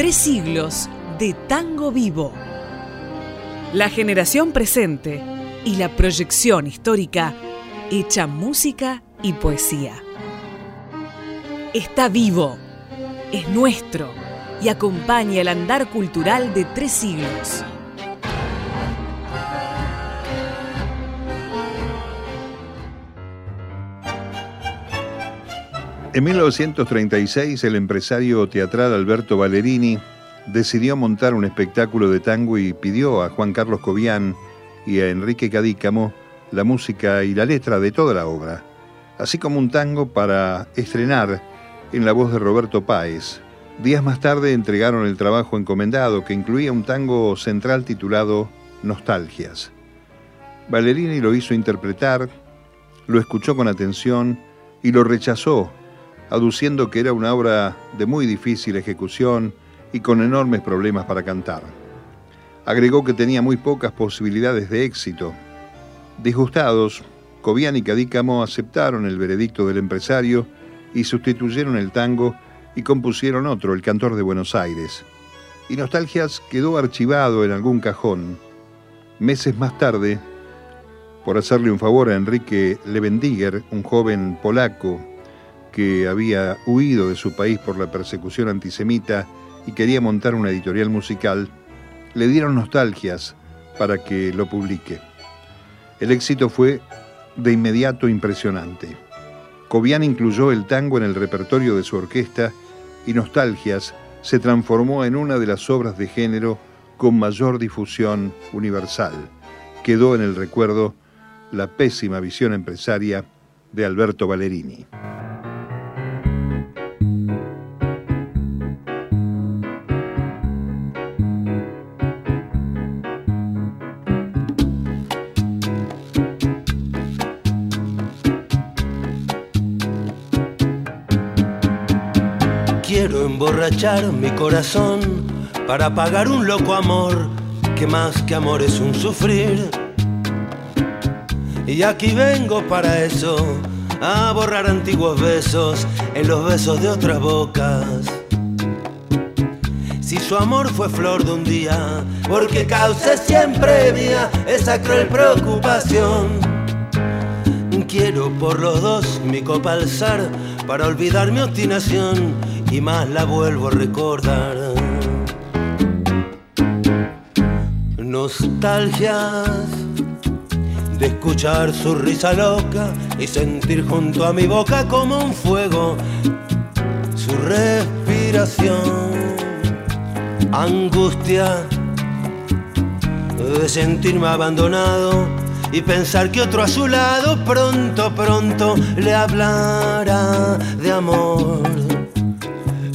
Tres siglos de tango vivo. La generación presente y la proyección histórica hecha música y poesía. Está vivo, es nuestro y acompaña el andar cultural de tres siglos. En 1936 el empresario teatral Alberto Ballerini decidió montar un espectáculo de tango y pidió a Juan Carlos Cobian y a Enrique Cadícamo la música y la letra de toda la obra, así como un tango para estrenar en la voz de Roberto Páez. Días más tarde entregaron el trabajo encomendado que incluía un tango central titulado Nostalgias. Ballerini lo hizo interpretar, lo escuchó con atención y lo rechazó aduciendo que era una obra de muy difícil ejecución y con enormes problemas para cantar. Agregó que tenía muy pocas posibilidades de éxito. Disgustados, Cobian y Cadícamo aceptaron el veredicto del empresario y sustituyeron el tango y compusieron otro, El Cantor de Buenos Aires. Y Nostalgias quedó archivado en algún cajón. Meses más tarde, por hacerle un favor a Enrique Levendiger, un joven polaco que había huido de su país por la persecución antisemita y quería montar una editorial musical, le dieron nostalgias para que lo publique. El éxito fue de inmediato impresionante. Cobian incluyó el tango en el repertorio de su orquesta y Nostalgias se transformó en una de las obras de género con mayor difusión universal. Quedó en el recuerdo la pésima visión empresaria de Alberto Ballerini. emborrachar mi corazón para pagar un loco amor que más que amor es un sufrir. Y aquí vengo para eso, a borrar antiguos besos en los besos de otras bocas. Si su amor fue flor de un día, porque cause siempre mía esa cruel preocupación. Quiero por los dos mi copa alzar para olvidar mi obstinación y más la vuelvo a recordar. Nostalgias de escuchar su risa loca y sentir junto a mi boca como un fuego su respiración. Angustia de sentirme abandonado y pensar que otro a su lado pronto, pronto le hablará de amor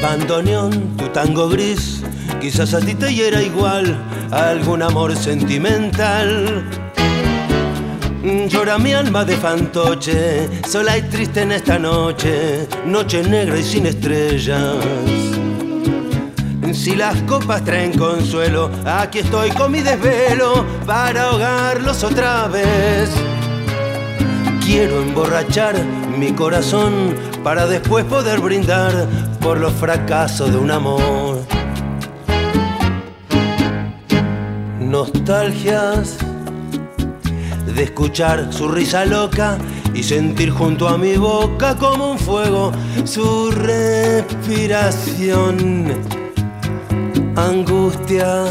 Bandoneón, tu tango gris, quizás a ti te hiera igual algún amor sentimental. Llora mi alma de fantoche, sola y triste en esta noche, noche negra y sin estrellas. Si las copas traen consuelo, aquí estoy con mi desvelo para ahogarlos otra vez. Quiero emborrachar mi corazón para después poder brindar por los fracasos de un amor. Nostalgias de escuchar su risa loca y sentir junto a mi boca como un fuego su respiración. Angustia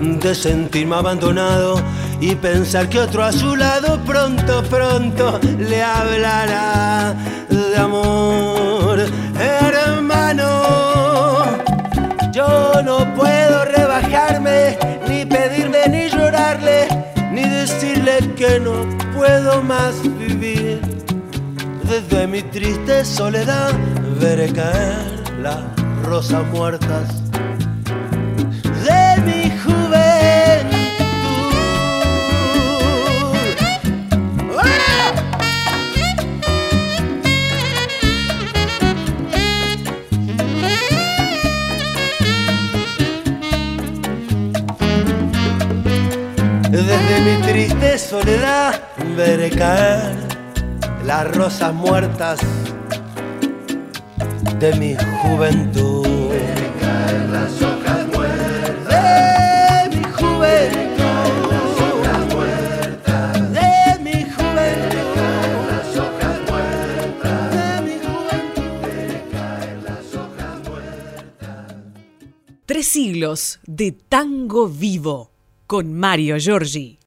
de sentirme abandonado y pensar que otro a su lado pronto, pronto le hablará de amor. Hermano, yo no puedo rebajarme, ni pedirme, ni llorarle, ni decirle que no puedo más vivir. Desde mi triste soledad veré caer las rosas muertas Desde mi triste soledad veré caer las rosas muertas de mi juventud. Veré caer las hojas muertas de mi juventud. Las hojas muertas de mi juventud. Las hojas muertas de mi juventud. Veré caer las hojas muertas. Tres siglos de tango vivo con Mario Giorgi.